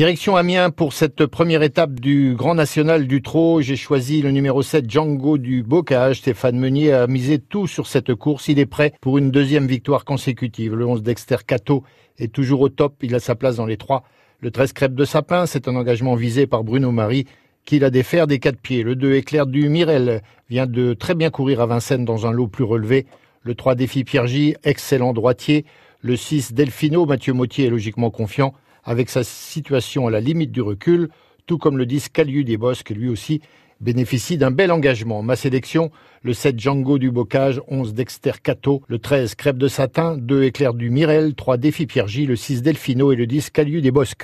Direction Amiens pour cette première étape du Grand National du Trot. J'ai choisi le numéro 7 Django du Bocage. Stéphane Meunier a misé tout sur cette course. Il est prêt pour une deuxième victoire consécutive. Le 11 Dexter Cato est toujours au top. Il a sa place dans les trois. Le 13 Crêpe de Sapin, c'est un engagement visé par Bruno Marie qui l'a défaire des quatre pieds. Le 2 Éclair du Mirel vient de très bien courir à Vincennes dans un lot plus relevé. Le 3 Défi Pierre J, excellent droitier. Le 6 Delfino, Mathieu Mautier est logiquement confiant avec sa situation à la limite du recul, tout comme le 10 Caliu des Bosques, lui aussi bénéficie d'un bel engagement. Ma sélection, le 7 Django du Bocage, 11 Dexter Cato, le 13 Crêpe de Satin, 2 Éclair du Mirel, 3 Défi Pierre J, le 6 Delfino et le 10 Caliu des Bosques.